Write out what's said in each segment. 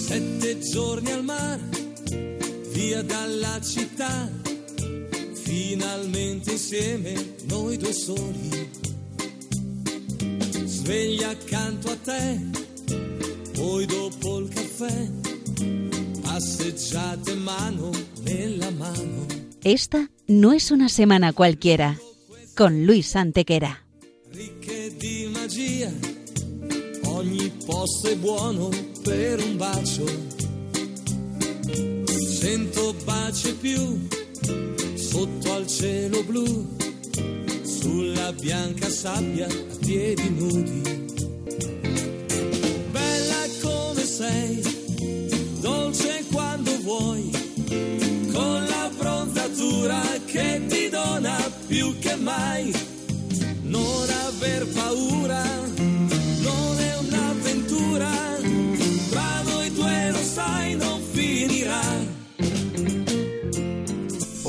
Sette giorni al mare, via dalla città, finalmente insieme noi due soli. Sveglia accanto a te, poi dopo il caffè, passeggiate mano nella mano. Esta no es una semana cualquiera, con Luis Antequera. È buono per un bacio. Cento baci più, sotto al cielo blu, sulla bianca sabbia a piedi nudi. Bella come sei, dolce quando vuoi, con la bronzatura che ti dona più che mai. Non aver paura,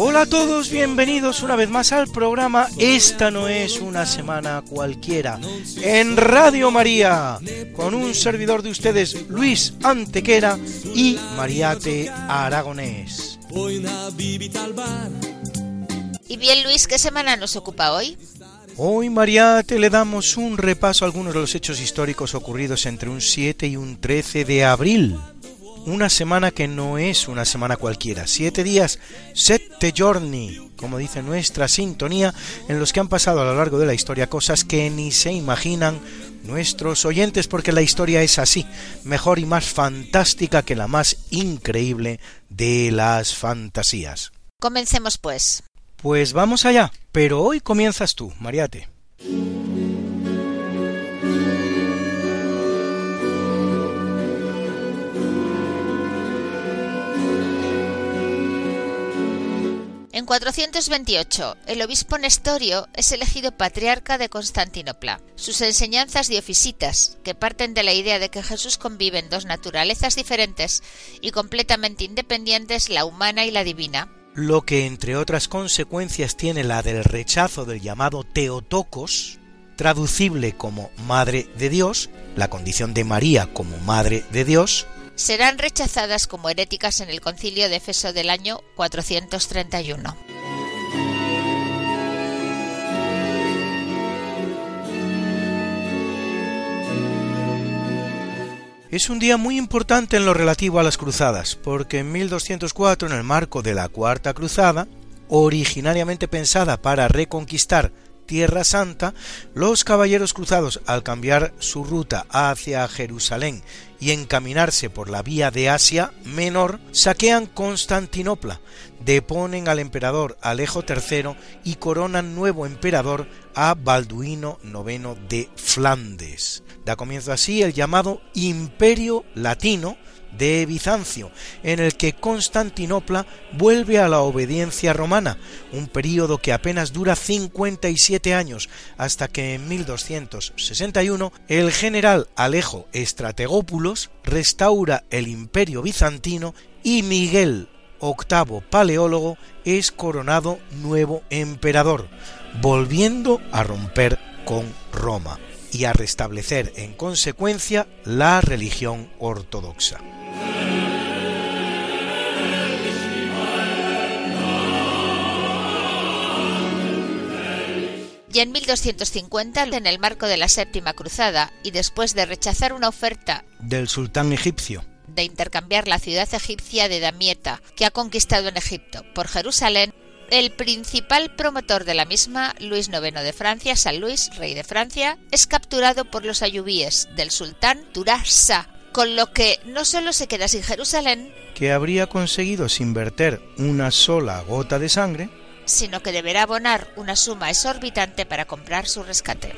Hola a todos, bienvenidos una vez más al programa Esta no es una semana cualquiera en Radio María con un servidor de ustedes Luis Antequera y Mariate Aragonés. Y bien, Luis, ¿qué semana nos ocupa hoy? Hoy Mariate le damos un repaso a algunos de los hechos históricos ocurridos entre un 7 y un 13 de abril. Una semana que no es una semana cualquiera. Siete días, sette giorni, como dice nuestra sintonía, en los que han pasado a lo largo de la historia cosas que ni se imaginan nuestros oyentes, porque la historia es así, mejor y más fantástica que la más increíble de las fantasías. Comencemos pues. Pues vamos allá, pero hoy comienzas tú, Mariate. En 428, el obispo Nestorio es elegido patriarca de Constantinopla. Sus enseñanzas diofisitas, que parten de la idea de que Jesús convive en dos naturalezas diferentes y completamente independientes, la humana y la divina, lo que entre otras consecuencias tiene la del rechazo del llamado Teotocos, traducible como Madre de Dios, la condición de María como Madre de Dios, serán rechazadas como heréticas en el concilio de Efeso del año 431. Es un día muy importante en lo relativo a las cruzadas, porque en 1204, en el marco de la Cuarta Cruzada, originariamente pensada para reconquistar Tierra Santa, los caballeros cruzados, al cambiar su ruta hacia Jerusalén y encaminarse por la vía de Asia Menor, saquean Constantinopla, deponen al emperador Alejo III y coronan nuevo emperador a Balduino IX de Flandes. Da comienzo así el llamado Imperio Latino, de Bizancio, en el que Constantinopla vuelve a la obediencia romana, un período que apenas dura 57 años, hasta que en 1261 el general Alejo Estrategópulos restaura el imperio bizantino y Miguel VIII Paleólogo es coronado nuevo emperador, volviendo a romper con Roma y a restablecer en consecuencia la religión ortodoxa. Y en 1250, en el marco de la Séptima Cruzada, y después de rechazar una oferta del sultán egipcio. de intercambiar la ciudad egipcia de Damieta, que ha conquistado en Egipto, por Jerusalén, el principal promotor de la misma, Luis IX de Francia, San Luis, rey de Francia, es capturado por los ayubíes del sultán Turasa, con lo que no solo se queda sin Jerusalén, que habría conseguido sin verter una sola gota de sangre, sino que deberá abonar una suma exorbitante para comprar su rescate.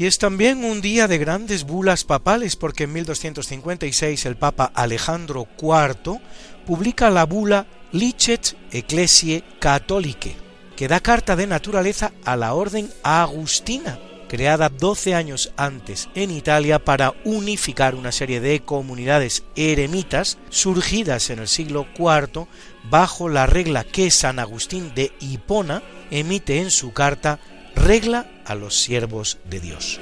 Y es también un día de grandes bulas papales porque en 1256 el Papa Alejandro IV publica la bula Licet Ecclesiae Catholicae, que da carta de naturaleza a la orden agustina, creada 12 años antes en Italia para unificar una serie de comunidades eremitas surgidas en el siglo IV bajo la regla que San Agustín de Hipona emite en su carta regla a los siervos de Dios.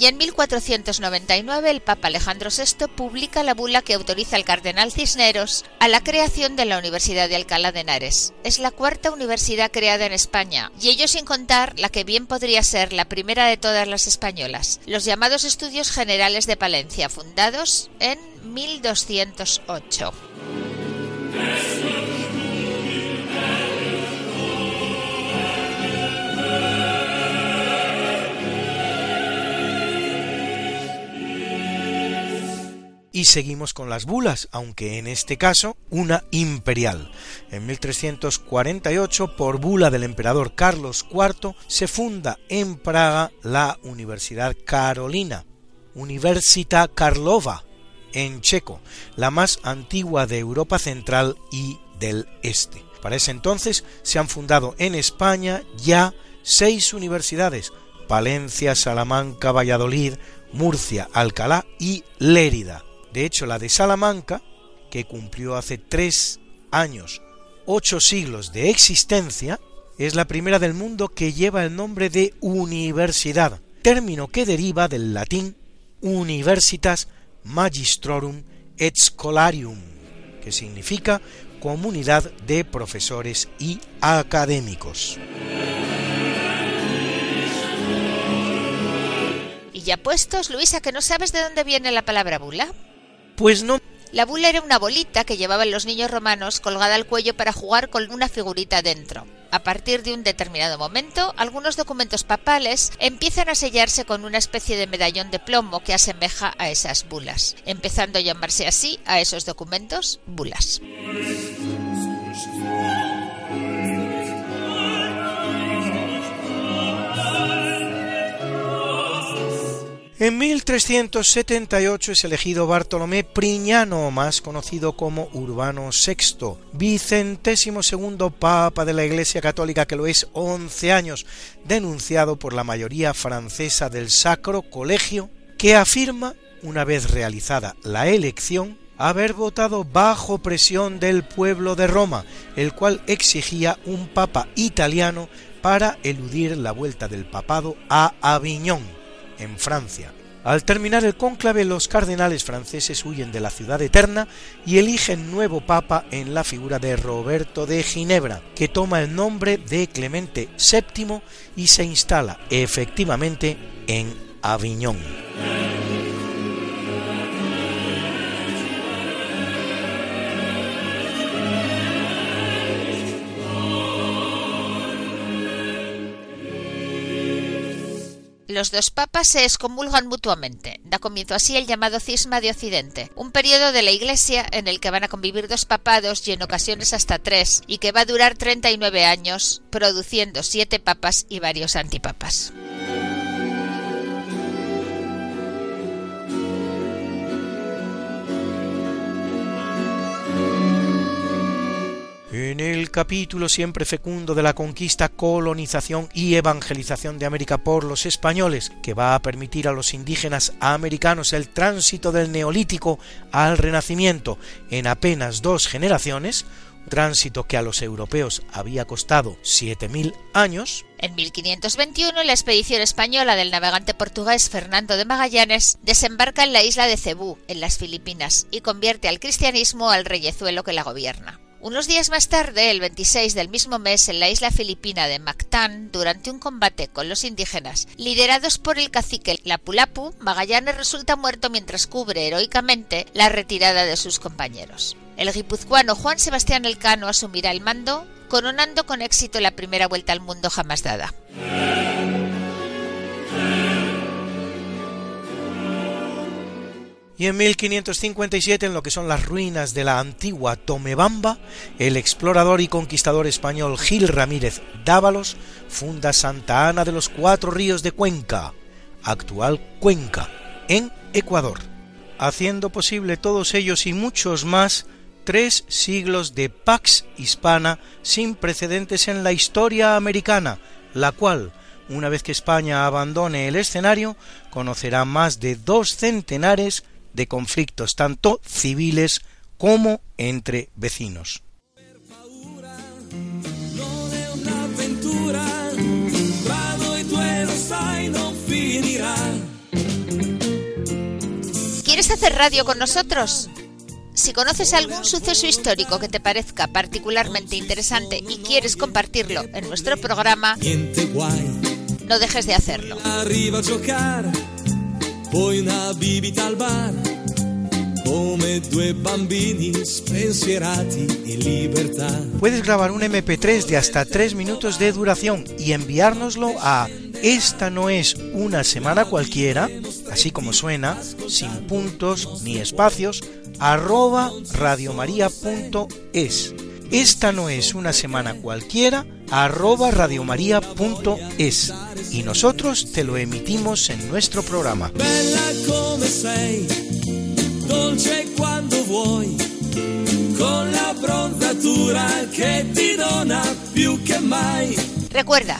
Y en 1499 el Papa Alejandro VI publica la bula que autoriza al cardenal Cisneros a la creación de la Universidad de Alcalá de Henares. Es la cuarta universidad creada en España, y ello sin contar la que bien podría ser la primera de todas las españolas, los llamados Estudios Generales de Palencia, fundados en 1208. Y seguimos con las bulas, aunque en este caso una imperial. En 1348, por bula del emperador Carlos IV, se funda en Praga la Universidad Carolina, Universita Karlova, en checo, la más antigua de Europa Central y del Este. Para ese entonces se han fundado en España ya seis universidades, Palencia, Salamanca, Valladolid, Murcia, Alcalá y Lérida de hecho, la de Salamanca, que cumplió hace tres años ocho siglos de existencia, es la primera del mundo que lleva el nombre de universidad, término que deriva del latín universitas magistrorum et scholarium, que significa comunidad de profesores y académicos. Y ya puestos, Luisa, que no sabes de dónde viene la palabra bula. Pues no. La bula era una bolita que llevaban los niños romanos colgada al cuello para jugar con una figurita dentro. A partir de un determinado momento, algunos documentos papales empiezan a sellarse con una especie de medallón de plomo que asemeja a esas bulas, empezando a llamarse así a esos documentos bulas. En 1378 es elegido Bartolomé Priñano, más conocido como Urbano VI, vicentésimo segundo papa de la Iglesia Católica que lo es 11 años, denunciado por la mayoría francesa del Sacro Colegio, que afirma, una vez realizada la elección, haber votado bajo presión del pueblo de Roma, el cual exigía un papa italiano para eludir la vuelta del papado a Aviñón en Francia. Al terminar el cónclave, los cardenales franceses huyen de la ciudad eterna y eligen nuevo papa en la figura de Roberto de Ginebra, que toma el nombre de Clemente VII y se instala efectivamente en Aviñón. Los dos papas se excomulgan mutuamente. Da comienzo así el llamado cisma de Occidente, un periodo de la Iglesia en el que van a convivir dos papados y en ocasiones hasta tres, y que va a durar 39 años, produciendo siete papas y varios antipapas. En el capítulo siempre fecundo de la conquista, colonización y evangelización de América por los españoles, que va a permitir a los indígenas americanos el tránsito del neolítico al renacimiento en apenas dos generaciones, tránsito que a los europeos había costado 7.000 años. En 1521, la expedición española del navegante portugués Fernando de Magallanes desembarca en la isla de Cebú, en las Filipinas, y convierte al cristianismo al reyezuelo que la gobierna. Unos días más tarde, el 26 del mismo mes, en la isla filipina de Mactán, durante un combate con los indígenas, liderados por el cacique Lapulapu, Magallanes resulta muerto mientras cubre heroicamente la retirada de sus compañeros. El guipuzcoano Juan Sebastián Elcano asumirá el mando, coronando con éxito la primera vuelta al mundo jamás dada. Y en 1557 en lo que son las ruinas de la antigua Tomebamba, el explorador y conquistador español Gil Ramírez Dávalos funda Santa Ana de los Cuatro Ríos de Cuenca, actual Cuenca, en Ecuador, haciendo posible todos ellos y muchos más tres siglos de Pax Hispana sin precedentes en la historia americana, la cual, una vez que España abandone el escenario, conocerá más de dos centenares de conflictos tanto civiles como entre vecinos. ¿Quieres hacer radio con nosotros? Si conoces algún suceso histórico que te parezca particularmente interesante y quieres compartirlo en nuestro programa, no dejes de hacerlo. Bar, come due in libertà. Puedes grabar un MP3 de hasta 3 minutos de duración y enviárnoslo a esta no es una semana cualquiera, así como suena, sin puntos ni espacios, arroba radiomaria.es. Esta no es una semana cualquiera, arroba radiomaria.es. Y nosotros te lo emitimos en nuestro programa. Bella come sei, dolce quando vuoi, con la bronzatura che ti dona più che mai. Recuerda,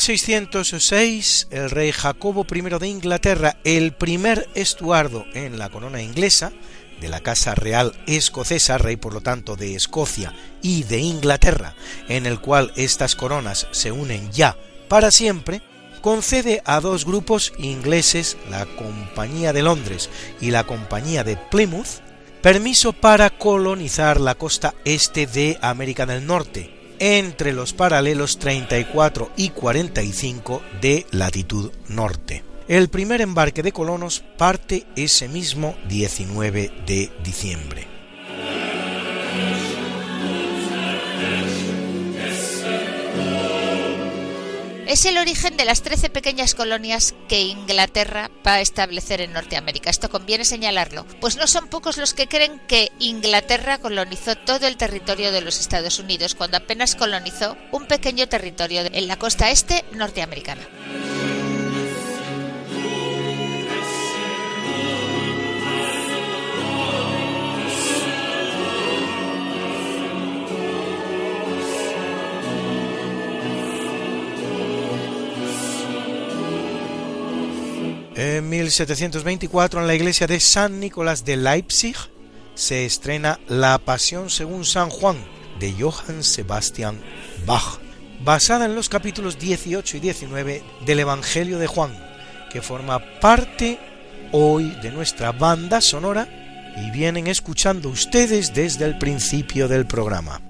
1606, el rey Jacobo I de Inglaterra, el primer estuardo en la corona inglesa, de la Casa Real Escocesa, rey por lo tanto de Escocia y de Inglaterra, en el cual estas coronas se unen ya para siempre, concede a dos grupos ingleses, la Compañía de Londres y la Compañía de Plymouth, permiso para colonizar la costa este de América del Norte, entre los paralelos 34 y 45 de latitud norte. El primer embarque de colonos parte ese mismo 19 de diciembre. Es el origen de las 13 pequeñas colonias que Inglaterra va a establecer en Norteamérica. Esto conviene señalarlo, pues no son pocos los que creen que Inglaterra colonizó todo el territorio de los Estados Unidos cuando apenas colonizó un pequeño territorio en la costa este norteamericana. En 1724, en la iglesia de San Nicolás de Leipzig, se estrena La Pasión según San Juan de Johann Sebastian Bach, basada en los capítulos 18 y 19 del Evangelio de Juan, que forma parte hoy de nuestra banda sonora y vienen escuchando ustedes desde el principio del programa.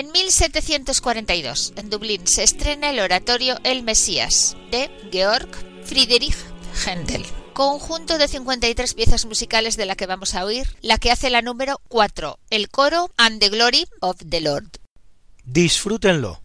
En 1742, en Dublín, se estrena el oratorio El Mesías de Georg Friedrich Händel, conjunto de 53 piezas musicales de la que vamos a oír, la que hace la número 4, el coro And the Glory of the Lord. Disfrútenlo.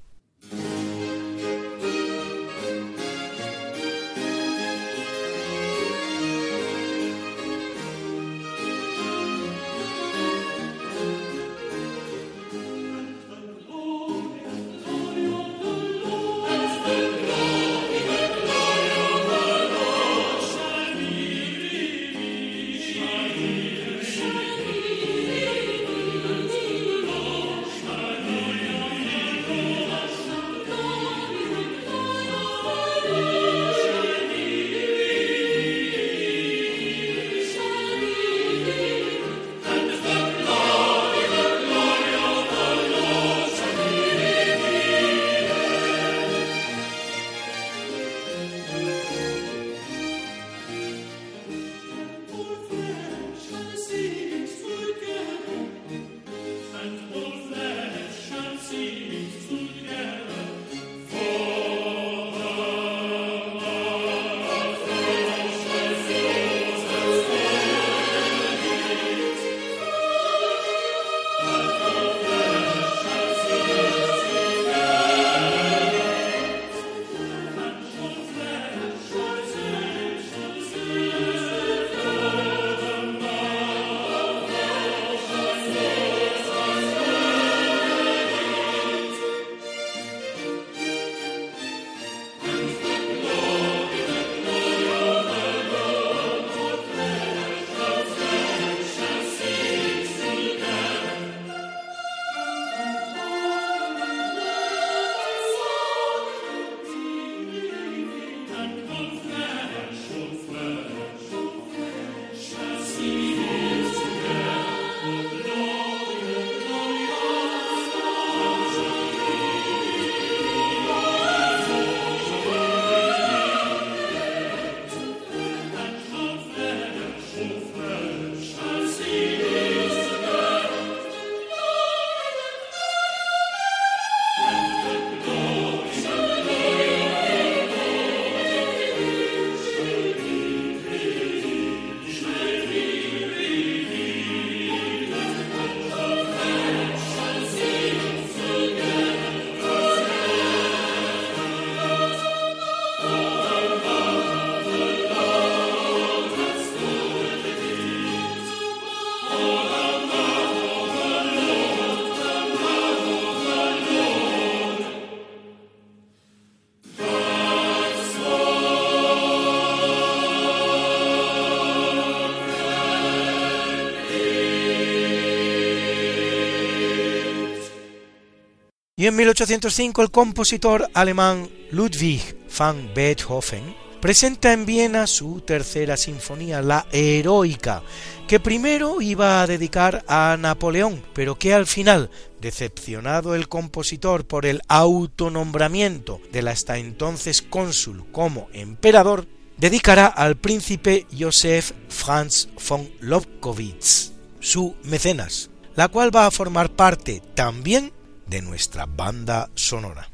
Y en 1805 el compositor alemán Ludwig van Beethoven presenta en Viena su tercera sinfonía, la Heroica, que primero iba a dedicar a Napoleón, pero que al final, decepcionado el compositor por el autonombramiento del hasta entonces cónsul como emperador, dedicará al príncipe Josef Franz von Lobkowitz, su mecenas, la cual va a formar parte también de nuestra banda sonora.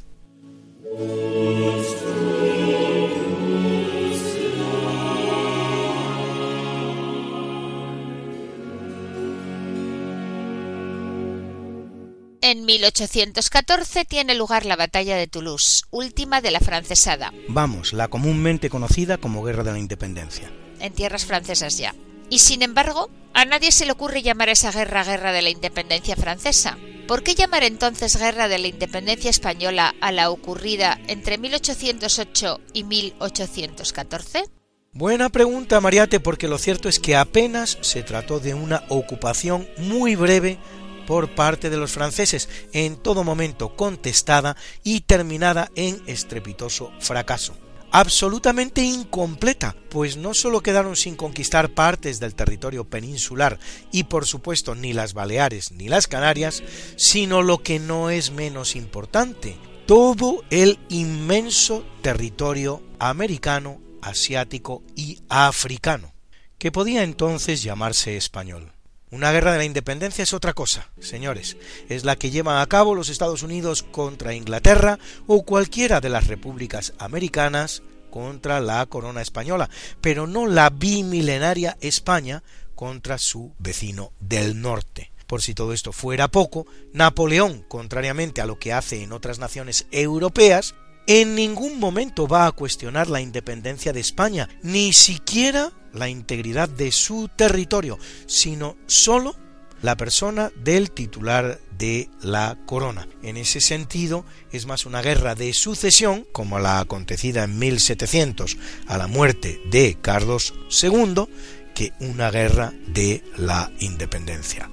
En 1814 tiene lugar la batalla de Toulouse, última de la francesada. Vamos, la comúnmente conocida como Guerra de la Independencia. En tierras francesas ya. Y sin embargo, a nadie se le ocurre llamar esa guerra Guerra de la Independencia francesa. ¿Por qué llamar entonces Guerra de la Independencia española a la ocurrida entre 1808 y 1814? Buena pregunta, Mariate, porque lo cierto es que apenas se trató de una ocupación muy breve por parte de los franceses, en todo momento contestada y terminada en estrepitoso fracaso. Absolutamente incompleta, pues no solo quedaron sin conquistar partes del territorio peninsular y por supuesto ni las Baleares ni las Canarias, sino lo que no es menos importante, todo el inmenso territorio americano, asiático y africano, que podía entonces llamarse español. Una guerra de la independencia es otra cosa, señores. Es la que llevan a cabo los Estados Unidos contra Inglaterra o cualquiera de las repúblicas americanas contra la corona española, pero no la bimilenaria España contra su vecino del norte. Por si todo esto fuera poco, Napoleón, contrariamente a lo que hace en otras naciones europeas, en ningún momento va a cuestionar la independencia de España, ni siquiera la integridad de su territorio, sino sólo la persona del titular de la corona. En ese sentido, es más una guerra de sucesión, como la acontecida en 1700 a la muerte de Carlos II, que una guerra de la independencia.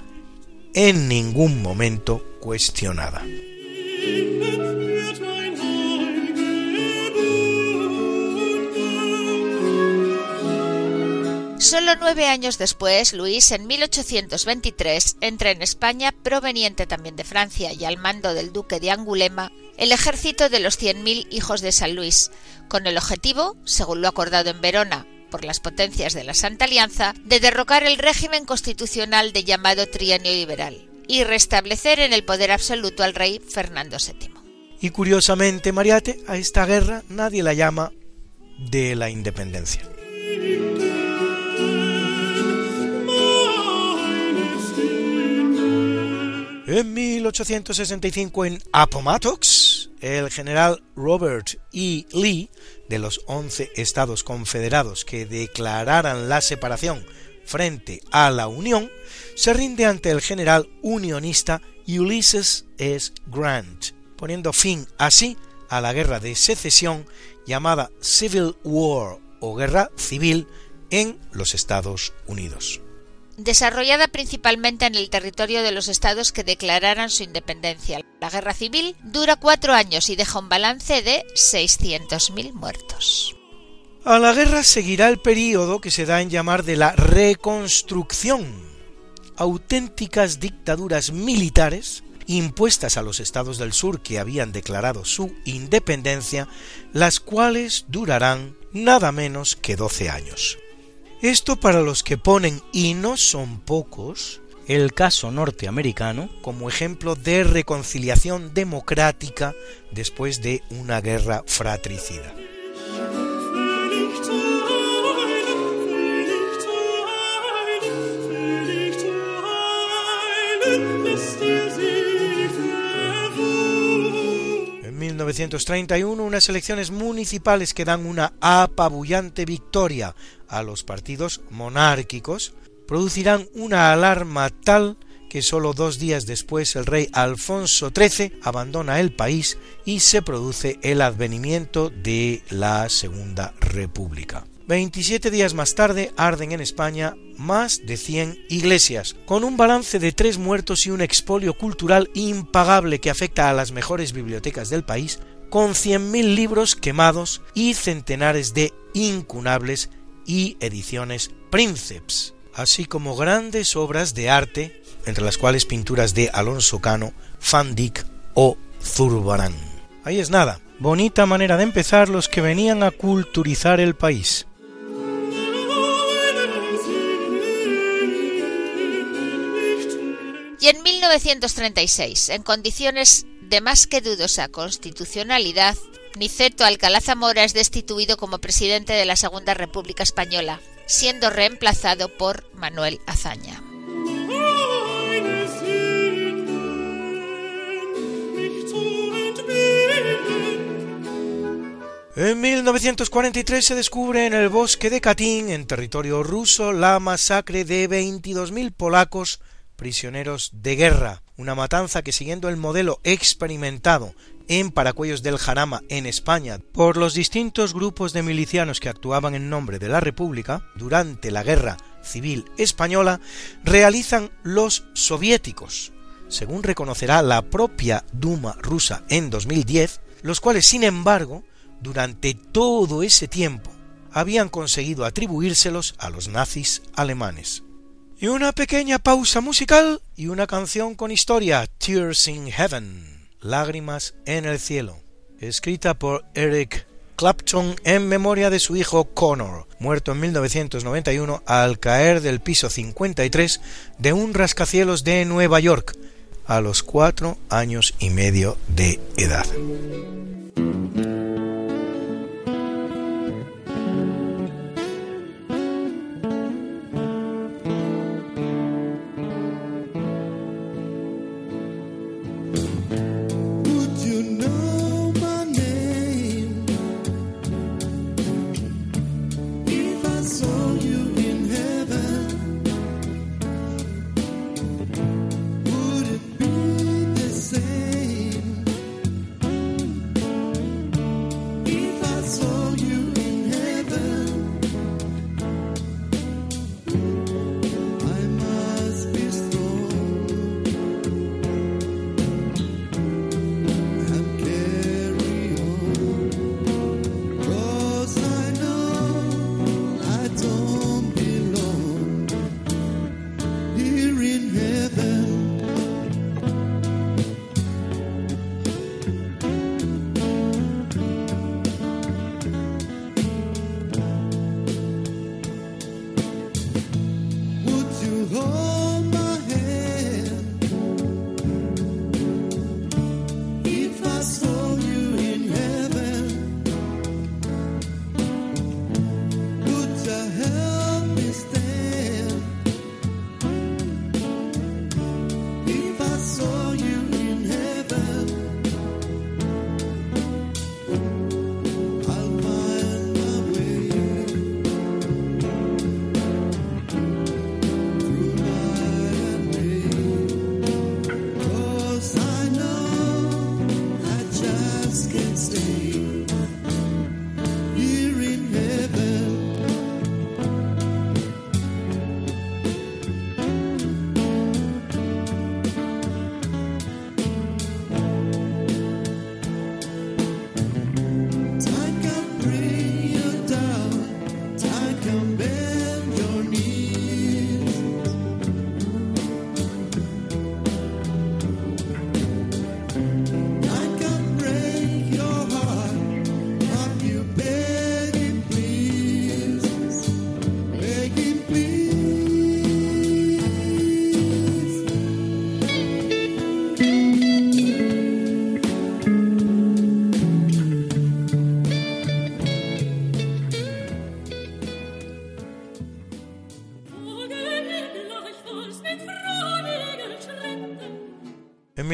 En ningún momento cuestionada. Solo nueve años después, Luis, en 1823, entra en España, proveniente también de Francia y al mando del duque de Angulema, el ejército de los cien mil hijos de San Luis, con el objetivo, según lo acordado en Verona por las potencias de la Santa Alianza, de derrocar el régimen constitucional de llamado trienio liberal y restablecer en el poder absoluto al rey Fernando VII. Y curiosamente, Mariate, a esta guerra nadie la llama de la independencia. En 1865 en Appomattox, el general Robert E. Lee, de los 11 estados confederados que declararan la separación frente a la Unión, se rinde ante el general unionista Ulysses S. Grant, poniendo fin así a la guerra de secesión llamada Civil War o guerra civil en los Estados Unidos desarrollada principalmente en el territorio de los estados que declararan su independencia. La guerra civil dura cuatro años y deja un balance de 600.000 muertos. A la guerra seguirá el período que se da en llamar de la reconstrucción, auténticas dictaduras militares impuestas a los estados del sur que habían declarado su independencia, las cuales durarán nada menos que 12 años. Esto para los que ponen, y no son pocos, el caso norteamericano como ejemplo de reconciliación democrática después de una guerra fratricida. 1931 unas elecciones municipales que dan una apabullante victoria a los partidos monárquicos producirán una alarma tal que sólo dos días después el rey Alfonso XIII abandona el país y se produce el advenimiento de la Segunda República. 27 días más tarde arden en España más de 100 iglesias, con un balance de tres muertos y un expolio cultural impagable que afecta a las mejores bibliotecas del país, con 100.000 libros quemados y centenares de incunables y ediciones Princeps, así como grandes obras de arte, entre las cuales pinturas de Alonso Cano, Van Dyck o Zurbarán. Ahí es nada, bonita manera de empezar los que venían a culturizar el país. Y en 1936, en condiciones de más que dudosa constitucionalidad, Niceto Alcalá Zamora es destituido como presidente de la Segunda República Española, siendo reemplazado por Manuel Azaña. En 1943 se descubre en el bosque de Katyn, en territorio ruso, la masacre de 22.000 polacos prisioneros de guerra, una matanza que siguiendo el modelo experimentado en Paracuellos del Jarama en España por los distintos grupos de milicianos que actuaban en nombre de la República durante la Guerra Civil Española, realizan los soviéticos, según reconocerá la propia Duma rusa en 2010, los cuales, sin embargo, durante todo ese tiempo habían conseguido atribuírselos a los nazis alemanes. Y una pequeña pausa musical y una canción con historia, Tears in Heaven, Lágrimas en el cielo, escrita por Eric Clapton en memoria de su hijo Connor, muerto en 1991 al caer del piso 53 de un rascacielos de Nueva York, a los cuatro años y medio de edad.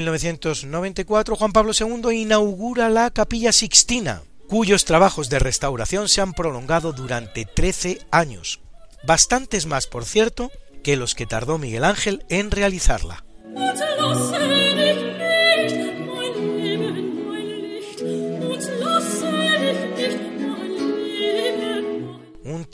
1994 Juan Pablo II inaugura la Capilla Sixtina, cuyos trabajos de restauración se han prolongado durante 13 años, bastantes más, por cierto, que los que tardó Miguel Ángel en realizarla.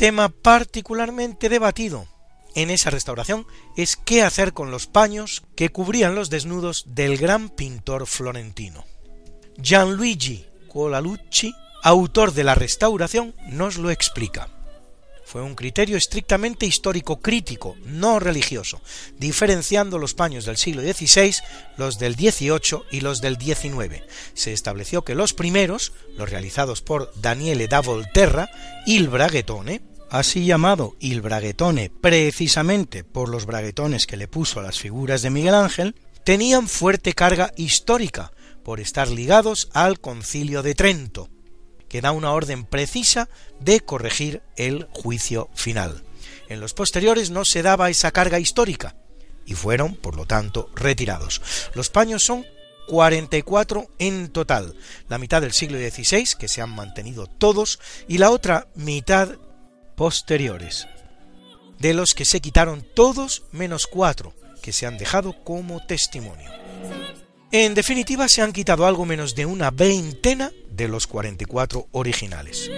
tema particularmente debatido en esa restauración es qué hacer con los paños que cubrían los desnudos del gran pintor florentino. Gianluigi Colalucci, autor de la restauración, nos lo explica. Fue un criterio estrictamente histórico crítico, no religioso, diferenciando los paños del siglo XVI, los del XVIII y los del XIX. Se estableció que los primeros, los realizados por Daniele da Volterra, il Braghetone, así llamado il Braghetone precisamente por los braguetones que le puso a las figuras de Miguel Ángel, tenían fuerte carga histórica por estar ligados al concilio de Trento, que da una orden precisa de corregir el juicio final. En los posteriores no se daba esa carga histórica y fueron, por lo tanto, retirados. Los paños son 44 en total, la mitad del siglo XVI, que se han mantenido todos, y la otra mitad posteriores, de los que se quitaron todos menos cuatro, que se han dejado como testimonio. En definitiva, se han quitado algo menos de una veintena de los 44 originales.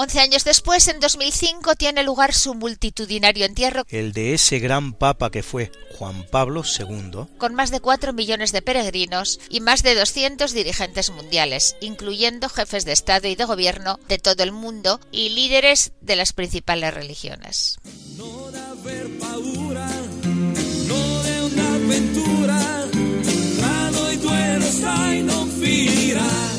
Once años después, en 2005, tiene lugar su multitudinario entierro. El de ese gran papa que fue Juan Pablo II. Con más de 4 millones de peregrinos y más de 200 dirigentes mundiales, incluyendo jefes de Estado y de Gobierno de todo el mundo y líderes de las principales religiones.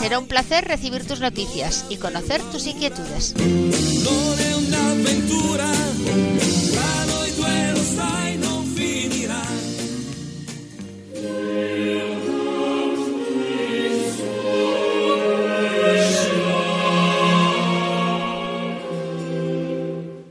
Será un placer recibir tus noticias y conocer tus inquietudes.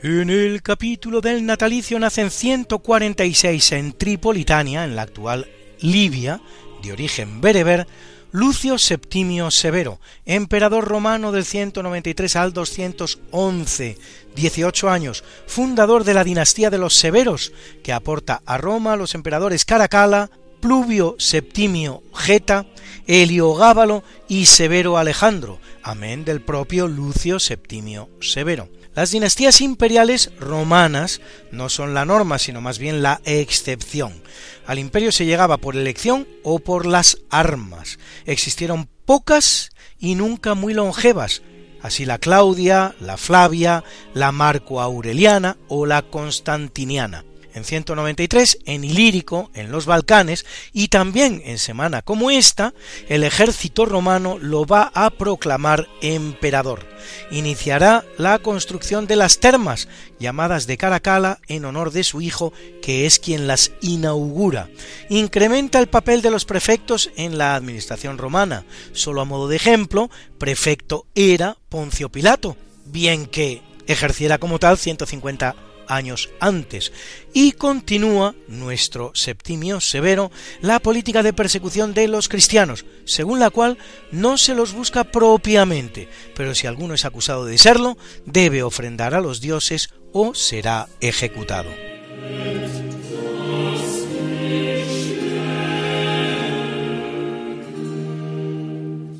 En el capítulo del natalicio nacen 146 en Tripolitania, en la actual Libia, de origen bereber, Lucio Septimio Severo, emperador romano del 193 al 211, 18 años, fundador de la dinastía de los Severos, que aporta a Roma los emperadores Caracalla, Pluvio Septimio Geta, Heliogábalo y Severo Alejandro, amén del propio Lucio Septimio Severo. Las dinastías imperiales romanas no son la norma, sino más bien la excepción. Al imperio se llegaba por elección o por las armas. Existieron pocas y nunca muy longevas, así la Claudia, la Flavia, la Marco Aureliana o la Constantiniana en 193 en Ilírico, en los Balcanes, y también en semana como esta, el ejército romano lo va a proclamar emperador. Iniciará la construcción de las termas, llamadas de Caracalla en honor de su hijo, que es quien las inaugura. Incrementa el papel de los prefectos en la administración romana. Solo a modo de ejemplo, prefecto era Poncio Pilato, bien que ejerciera como tal 150 años antes, y continúa nuestro Septimio Severo la política de persecución de los cristianos, según la cual no se los busca propiamente, pero si alguno es acusado de serlo, debe ofrendar a los dioses o será ejecutado.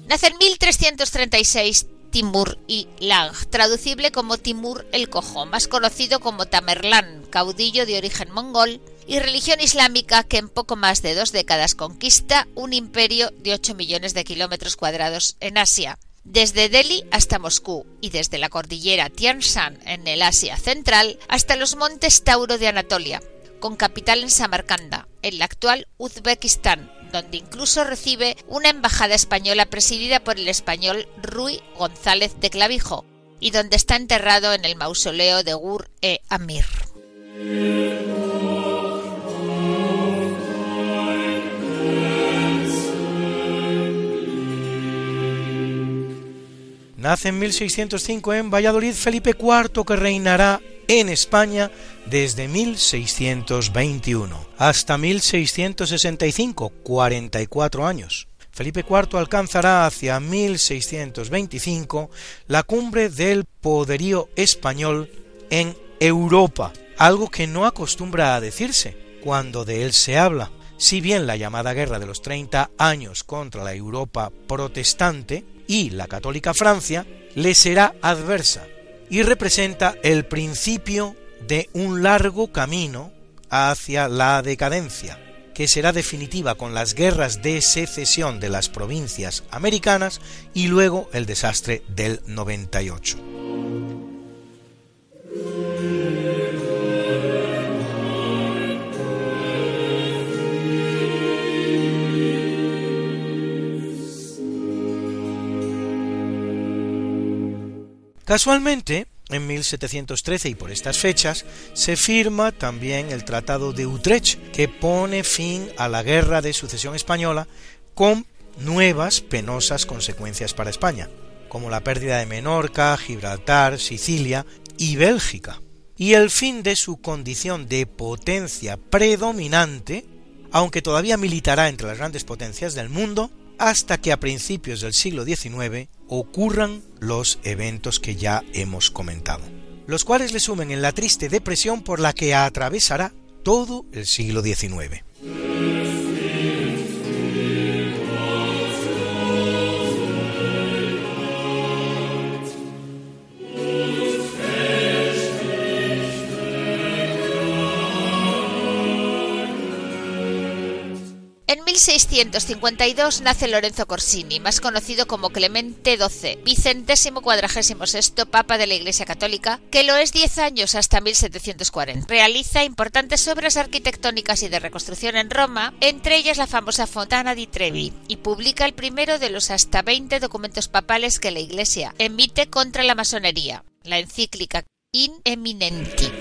Nace en 1336 Timur y Lang, traducible como Timur el Cojo, más conocido como Tamerlán, caudillo de origen mongol y religión islámica que en poco más de dos décadas conquista un imperio de 8 millones de kilómetros cuadrados en Asia. Desde Delhi hasta Moscú y desde la cordillera Tian Shan en el Asia central hasta los montes Tauro de Anatolia, con capital en Samarcanda, en la actual Uzbekistán, donde incluso recibe una embajada española presidida por el español Rui González de Clavijo, y donde está enterrado en el mausoleo de Gur e Amir. Nace en 1605 en Valladolid Felipe IV que reinará en España desde 1621 hasta 1665, 44 años. Felipe IV alcanzará hacia 1625 la cumbre del poderío español en Europa, algo que no acostumbra a decirse cuando de él se habla. Si bien la llamada Guerra de los Treinta Años contra la Europa protestante y la católica Francia le será adversa y representa el principio de un largo camino hacia la decadencia, que será definitiva con las guerras de secesión de las provincias americanas y luego el desastre del 98. Casualmente, en 1713 y por estas fechas se firma también el Tratado de Utrecht, que pone fin a la Guerra de Sucesión Española con nuevas penosas consecuencias para España, como la pérdida de Menorca, Gibraltar, Sicilia y Bélgica, y el fin de su condición de potencia predominante, aunque todavía militará entre las grandes potencias del mundo, hasta que a principios del siglo XIX ocurran los eventos que ya hemos comentado, los cuales le sumen en la triste depresión por la que atravesará todo el siglo XIX. 1652 nace Lorenzo Corsini, más conocido como Clemente XII, vicentésimo cuadragésimo sexto Papa de la Iglesia Católica, que lo es 10 años hasta 1740. Realiza importantes obras arquitectónicas y de reconstrucción en Roma, entre ellas la famosa Fontana di Trevi, y publica el primero de los hasta 20 documentos papales que la Iglesia emite contra la masonería, la encíclica In Eminenti.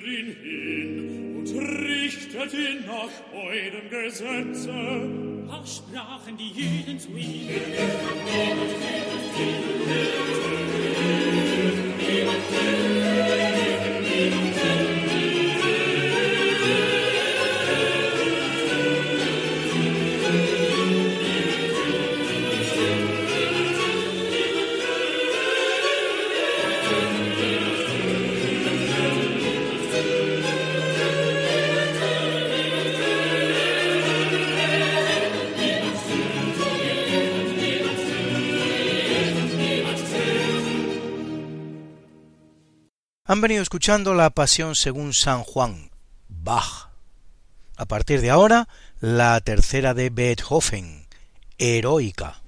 Ihn hin und richtet ihn nach eurem Gesetze. Da sprachen die Juden zu ihm, venido escuchando la Pasión según San Juan, Bach. A partir de ahora, la tercera de Beethoven, Heroica.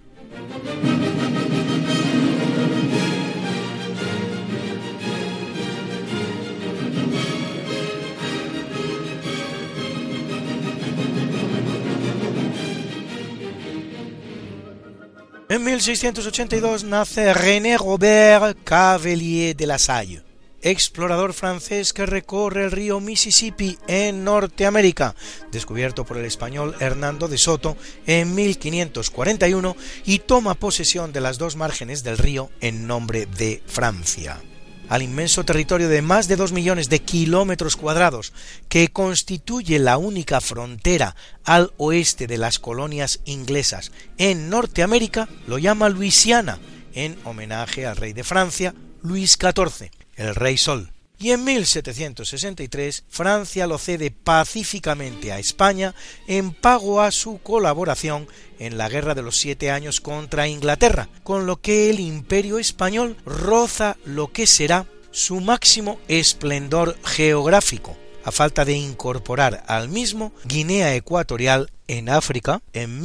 En 1682 nace René Robert Cavelier de la Salle, explorador francés que recorre el río Mississippi en Norteamérica, descubierto por el español Hernando de Soto en 1541 y toma posesión de las dos márgenes del río en nombre de Francia. al inmenso territorio de más de dos millones de kilómetros cuadrados que constituye la única frontera al oeste de las colonias inglesas en Norteamérica, lo llama Luisiana, en homenaje al rey de Francia, Luis XIV, el Rey Sol. Y en 1763 Francia lo cede pacíficamente a España en pago a su colaboración en la Guerra de los Siete Años contra Inglaterra, con lo que el imperio español roza lo que será su máximo esplendor geográfico, a falta de incorporar al mismo Guinea Ecuatorial en África en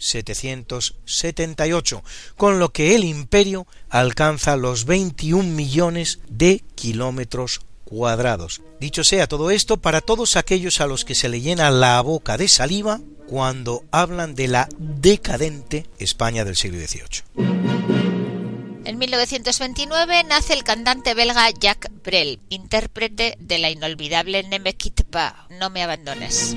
1778, con lo que el imperio alcanza los 21 millones de kilómetros cuadrados. Dicho sea todo esto, para todos aquellos a los que se le llena la boca de saliva cuando hablan de la decadente España del siglo XVIII. En 1929 nace el cantante belga Jacques Brel, intérprete de la inolvidable Ne me pas, No me abandones.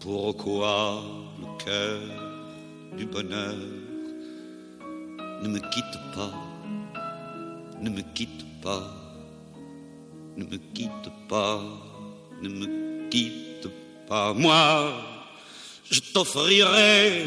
pourquoi le cœur du bonheur ne me quitte pas, ne me quitte pas, ne me quitte pas, ne me quitte pas. Moi, je t'offrirai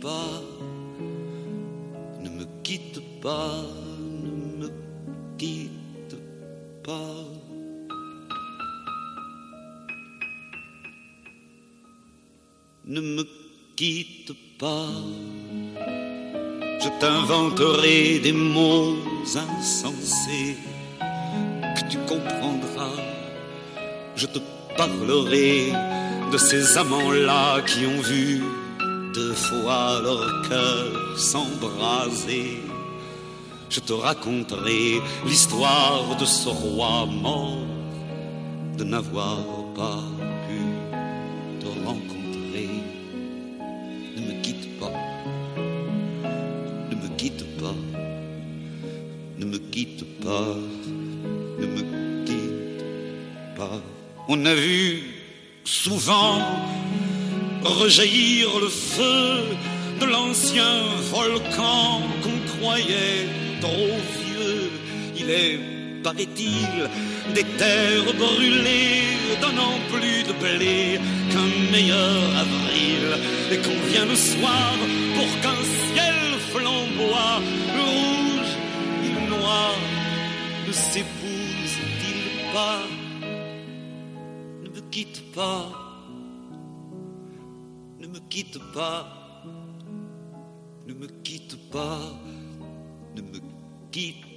pas, ne me quitte pas, ne me quitte ne me quitte pas, je t'inventerai des mots insensés que tu comprendras. Je te parlerai de ces amants-là qui ont vu deux fois leur cœur s'embraser je te raconterai l'histoire de ce roi mort, de n'avoir pas pu te rencontrer. Ne me quitte pas, ne me quitte pas, ne me quitte pas, ne me quitte pas. On a vu souvent rejaillir le feu de l'ancien volcan qu'on croyait trop vieux. Il est, paraît-il, des terres brûlées, donnant plus de blé qu'un meilleur avril. Et qu'on vient le soir pour qu'un ciel flamboie, le rouge et le noir ne s'épousent-ils pas? Ne me quitte pas, quitte pas, ne me quitte pas me quitte.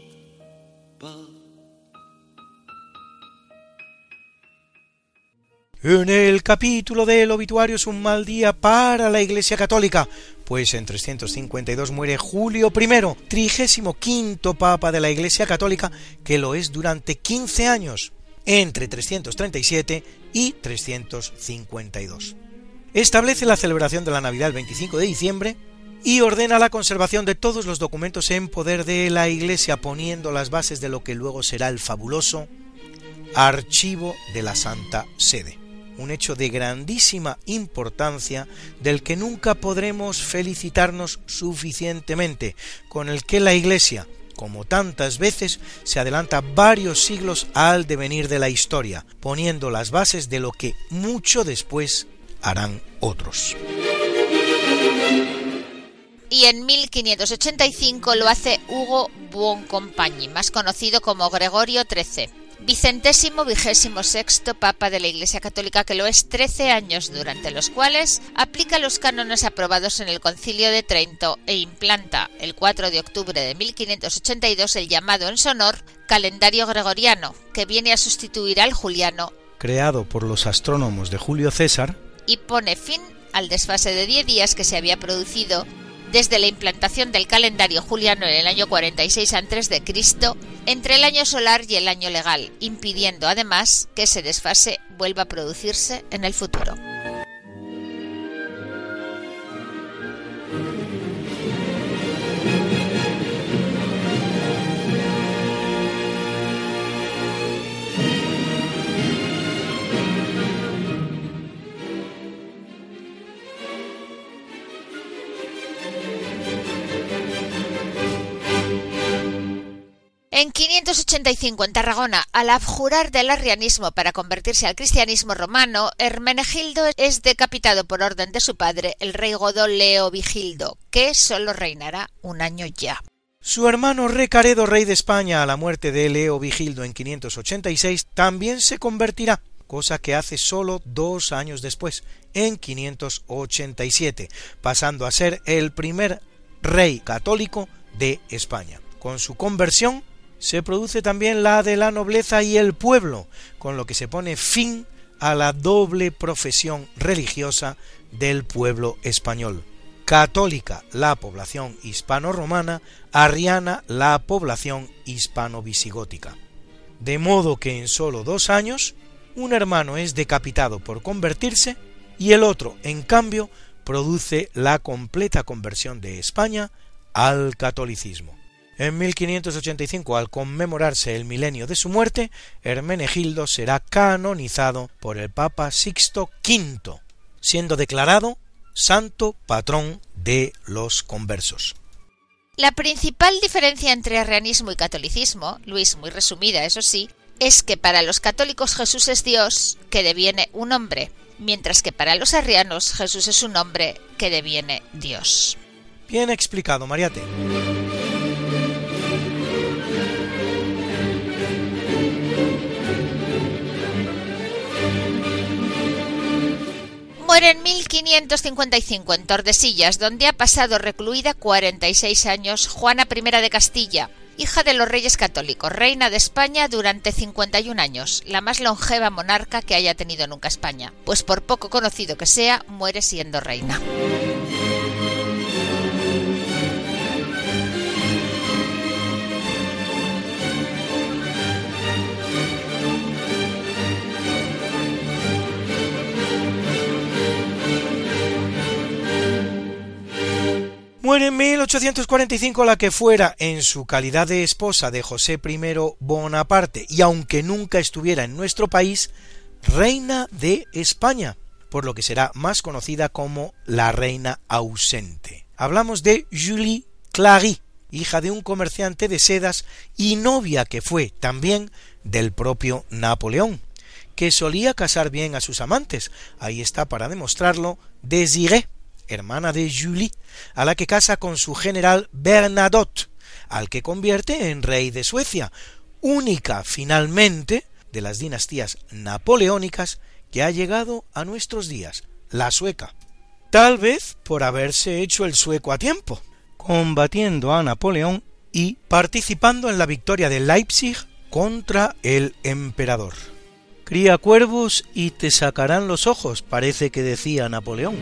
En el capítulo del obituario es un mal día para la Iglesia Católica, pues en 352 muere Julio I, trigésimo quinto papa de la Iglesia Católica, que lo es durante 15 años, entre 337 y 352. Establece la celebración de la Navidad el 25 de diciembre y ordena la conservación de todos los documentos en poder de la Iglesia, poniendo las bases de lo que luego será el fabuloso Archivo de la Santa Sede, un hecho de grandísima importancia del que nunca podremos felicitarnos suficientemente, con el que la Iglesia, como tantas veces, se adelanta varios siglos al devenir de la historia, poniendo las bases de lo que mucho después harán otros. Y en 1585 lo hace Hugo Buoncompagni, más conocido como Gregorio XIII, vicentésimo vigésimo sexto Papa de la Iglesia Católica, que lo es 13 años, durante los cuales aplica los cánones aprobados en el Concilio de Trento e implanta el 4 de octubre de 1582 el llamado en su honor calendario gregoriano, que viene a sustituir al juliano, creado por los astrónomos de Julio César, y pone fin al desfase de 10 días que se había producido desde la implantación del calendario juliano en el año 46 a.C. entre el año solar y el año legal, impidiendo además que ese desfase vuelva a producirse en el futuro. 585 en Tarragona, al abjurar del arrianismo para convertirse al cristianismo romano, Hermenegildo es decapitado por orden de su padre, el rey godo Leo Vigildo, que solo reinará un año ya. Su hermano Recaredo, rey de España, a la muerte de Leo Vigildo en 586, también se convertirá, cosa que hace solo dos años después, en 587, pasando a ser el primer rey católico de España. Con su conversión, se produce también la de la nobleza y el pueblo, con lo que se pone fin a la doble profesión religiosa del pueblo español. Católica la población hispano-romana, arriana la población hispano-visigótica. De modo que en sólo dos años, un hermano es decapitado por convertirse y el otro, en cambio, produce la completa conversión de España al catolicismo. En 1585, al conmemorarse el milenio de su muerte, Hermenegildo será canonizado por el Papa Sixto V, siendo declarado santo patrón de los conversos. La principal diferencia entre arrianismo y catolicismo, Luis, muy resumida, eso sí, es que para los católicos Jesús es Dios que deviene un hombre, mientras que para los arrianos Jesús es un hombre que deviene Dios. Bien explicado, Mariate. En 1555 en Tordesillas, donde ha pasado recluida 46 años Juana I de Castilla, hija de los reyes católicos, reina de España durante 51 años, la más longeva monarca que haya tenido nunca España, pues por poco conocido que sea, muere siendo reina. Muere en 1845 la que fuera, en su calidad de esposa de José I Bonaparte, y aunque nunca estuviera en nuestro país, reina de España, por lo que será más conocida como la reina ausente. Hablamos de Julie Clary, hija de un comerciante de sedas y novia que fue también del propio Napoleón, que solía casar bien a sus amantes. Ahí está para demostrarlo Desiré, hermana de Julie, a la que casa con su general Bernadotte, al que convierte en rey de Suecia, única finalmente de las dinastías napoleónicas que ha llegado a nuestros días, la sueca. Tal vez por haberse hecho el sueco a tiempo, combatiendo a Napoleón y participando en la victoria de Leipzig contra el emperador. Cría cuervos y te sacarán los ojos, parece que decía Napoleón.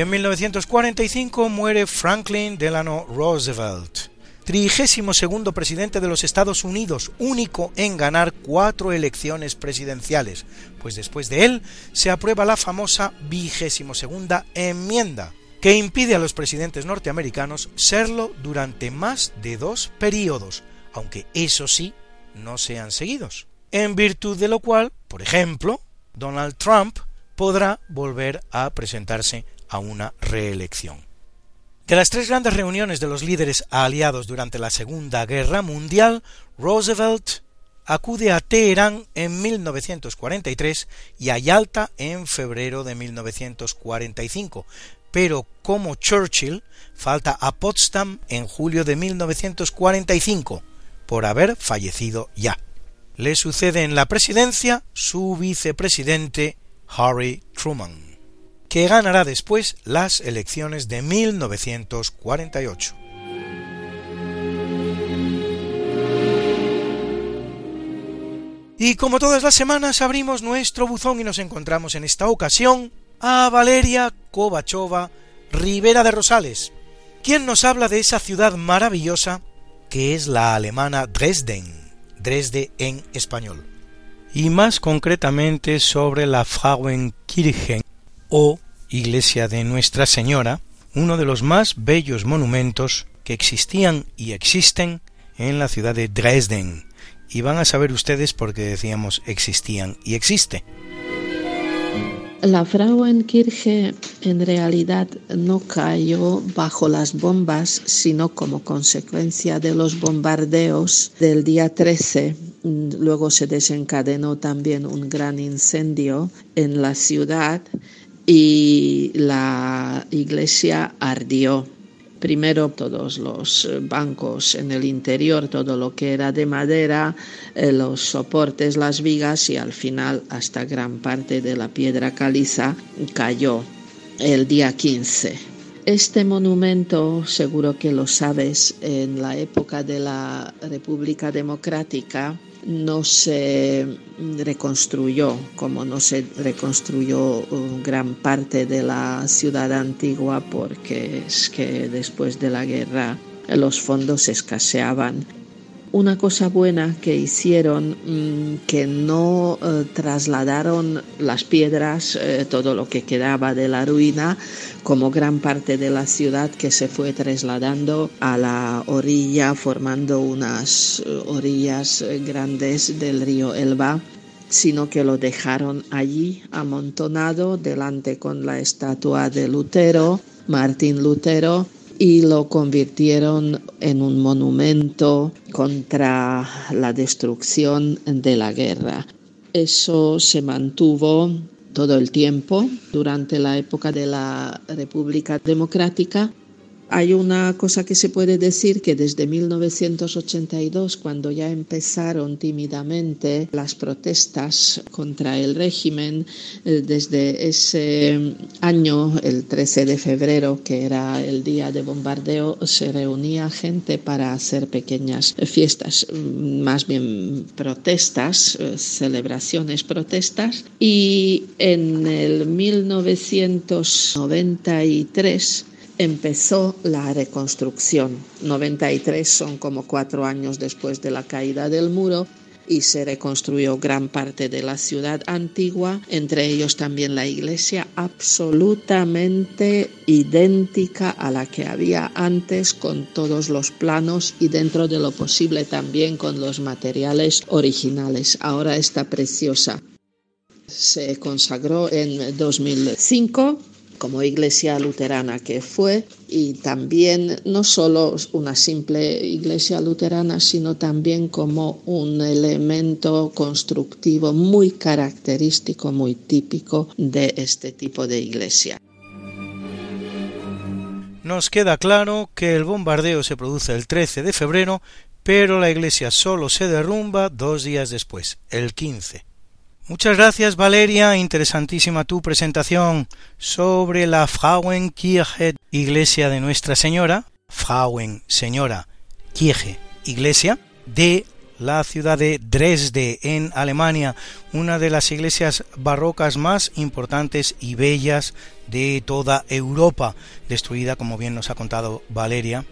En 1945 muere Franklin Delano Roosevelt, trigésimo segundo presidente de los Estados Unidos, único en ganar cuatro elecciones presidenciales, pues después de él se aprueba la famosa vigésimo segunda enmienda, que impide a los presidentes norteamericanos serlo durante más de dos períodos, aunque eso sí, no sean seguidos. en virtud de lo cual, por ejemplo, Donald Trump podrá volver a presentarse a una reelección. De las tres grandes reuniones de los líderes aliados durante la Segunda Guerra Mundial, Roosevelt acude a Teherán en 1943 y a Yalta en febrero de 1945, pero como Churchill falta a Potsdam en julio de 1945 por haber fallecido ya. Le sucede en la presidencia su vicepresidente Harry Truman, que ganará después las elecciones de 1948. Y como todas las semanas abrimos nuestro buzón y nos encontramos en esta ocasión a Valeria Kovachova Rivera de Rosales, quien nos habla de esa ciudad maravillosa que es la alemana Dresden, Dresde en español, y más concretamente sobre la Frauenkirche o Iglesia de Nuestra Señora, uno de los más bellos monumentos que existían y existen en la ciudad de Dresden, y van a saber ustedes por qué decíamos existían y existe. La Frauenkirche en realidad no cayó bajo las bombas, sino como consecuencia de los bombardeos del día 13. Luego se desencadenó también un gran incendio en la ciudad y la iglesia ardió primero todos los eh, bancos en el interior, todo lo que era de madera, eh, los soportes, las vigas y al final hasta gran parte de la piedra caliza cayó el día 15. Este monumento, seguro que lo sabes, en la época de la República Democrática, no se reconstruyó como no se reconstruyó gran parte de la ciudad antigua porque es que después de la guerra los fondos escaseaban una cosa buena que hicieron mm, que no eh, trasladaron las piedras, eh, todo lo que quedaba de la ruina, como gran parte de la ciudad que se fue trasladando a la orilla, formando unas eh, orillas grandes del río Elba sino que lo dejaron allí amontonado delante con la estatua de Lutero, Martín Lutero, y lo convirtieron en un monumento contra la destrucción de la guerra. Eso se mantuvo todo el tiempo durante la época de la República Democrática hay una cosa que se puede decir que desde 1982, cuando ya empezaron tímidamente las protestas contra el régimen, eh, desde ese año, el 13 de febrero, que era el día de bombardeo, se reunía gente para hacer pequeñas fiestas, mm, más bien protestas, eh, celebraciones, protestas. Y en el 1993, empezó la reconstrucción. 93 son como cuatro años después de la caída del muro y se reconstruyó gran parte de la ciudad antigua, entre ellos también la iglesia, absolutamente idéntica a la que había antes, con todos los planos y dentro de lo posible también con los materiales originales. Ahora está preciosa. Se consagró en 2005 como iglesia luterana que fue y también no solo una simple iglesia luterana, sino también como un elemento constructivo muy característico, muy típico de este tipo de iglesia. Nos queda claro que el bombardeo se produce el 13 de febrero, pero la iglesia solo se derrumba dos días después, el 15. Muchas gracias Valeria, interesantísima tu presentación sobre la Frauenkirche, Iglesia de Nuestra Señora, Frauen, Señora, Kirche, Iglesia, de la ciudad de Dresde, en Alemania, una de las iglesias barrocas más importantes y bellas de toda Europa, destruida, como bien nos ha contado Valeria,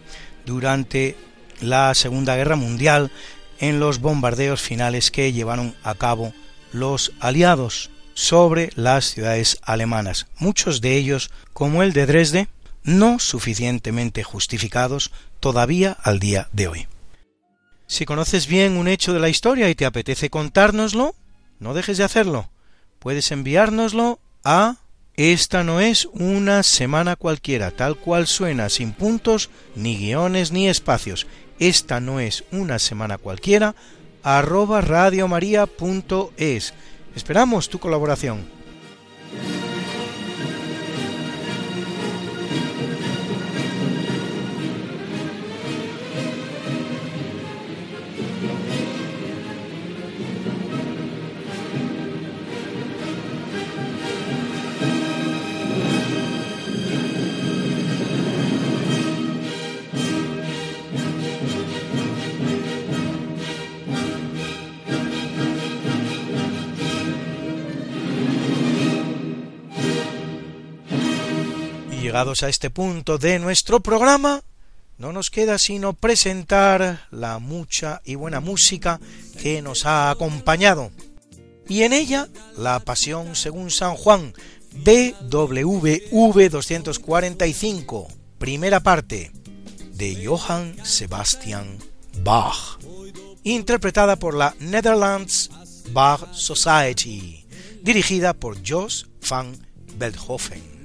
durante la Segunda Guerra Mundial en los bombardeos finales que llevaron a cabo los aliados sobre las ciudades alemanas, muchos de ellos, como el de Dresde, no suficientemente justificados todavía al día de hoy. Si conoces bien un hecho de la historia y te apetece contárnoslo, no dejes de hacerlo. Puedes enviárnoslo a esta no es una semana cualquiera, tal cual suena, sin puntos, ni guiones, ni espacios. Esta no es una semana cualquiera, arroba radiomaria.es. Esperamos tu colaboración. Llegados a este punto de nuestro programa, no nos queda sino presentar la mucha y buena música que nos ha acompañado. Y en ella, la Pasión según San Juan, BWV 245, primera parte, de Johann Sebastian Bach, interpretada por la Netherlands Bach Society, dirigida por Jos van Beethoven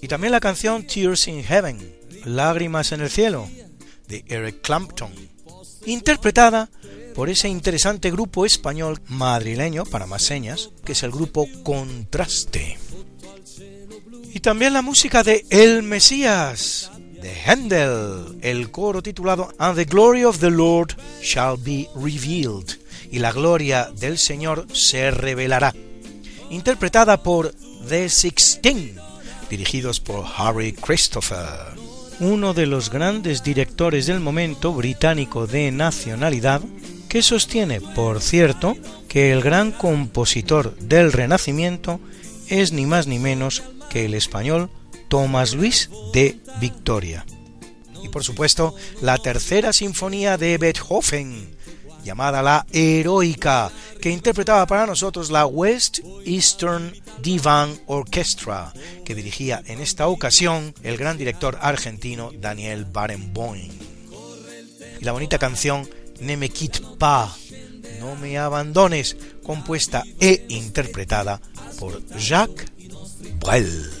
y también la canción Tears in Heaven, Lágrimas en el Cielo, de Eric Clapton, interpretada por ese interesante grupo español madrileño, para más señas, que es el grupo Contraste. Y también la música de El Mesías, de Handel, el coro titulado And the Glory of the Lord Shall Be Revealed, y la gloria del Señor se revelará, interpretada por The Sixteen, dirigidos por Harry Christopher, uno de los grandes directores del momento británico de nacionalidad, que sostiene, por cierto, que el gran compositor del Renacimiento es ni más ni menos que el español Tomás Luis de Victoria. Y por supuesto, la tercera sinfonía de Beethoven, llamada la Heroica, que interpretaba para nosotros la West Eastern Divan Orchestra, que dirigía en esta ocasión el gran director argentino Daniel Barenboim. Y la bonita canción Ne me quitte pas, No me abandones, compuesta e interpretada por Jacques Brel.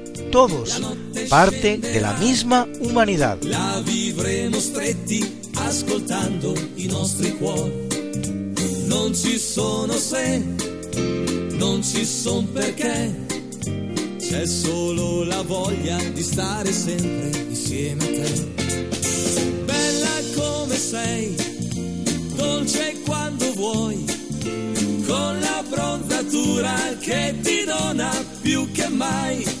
todos parte de la misma humanidad. La vivremo stretti ascoltando i nostri cuori. Non ci sono se, non ci son perché. C'è solo la voglia di stare sempre insieme a te. Bella come sei, dolce quando vuoi, con la bronzatura che ti dona più che mai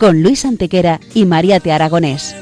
con Luis Antequera y Mariate Aragonés.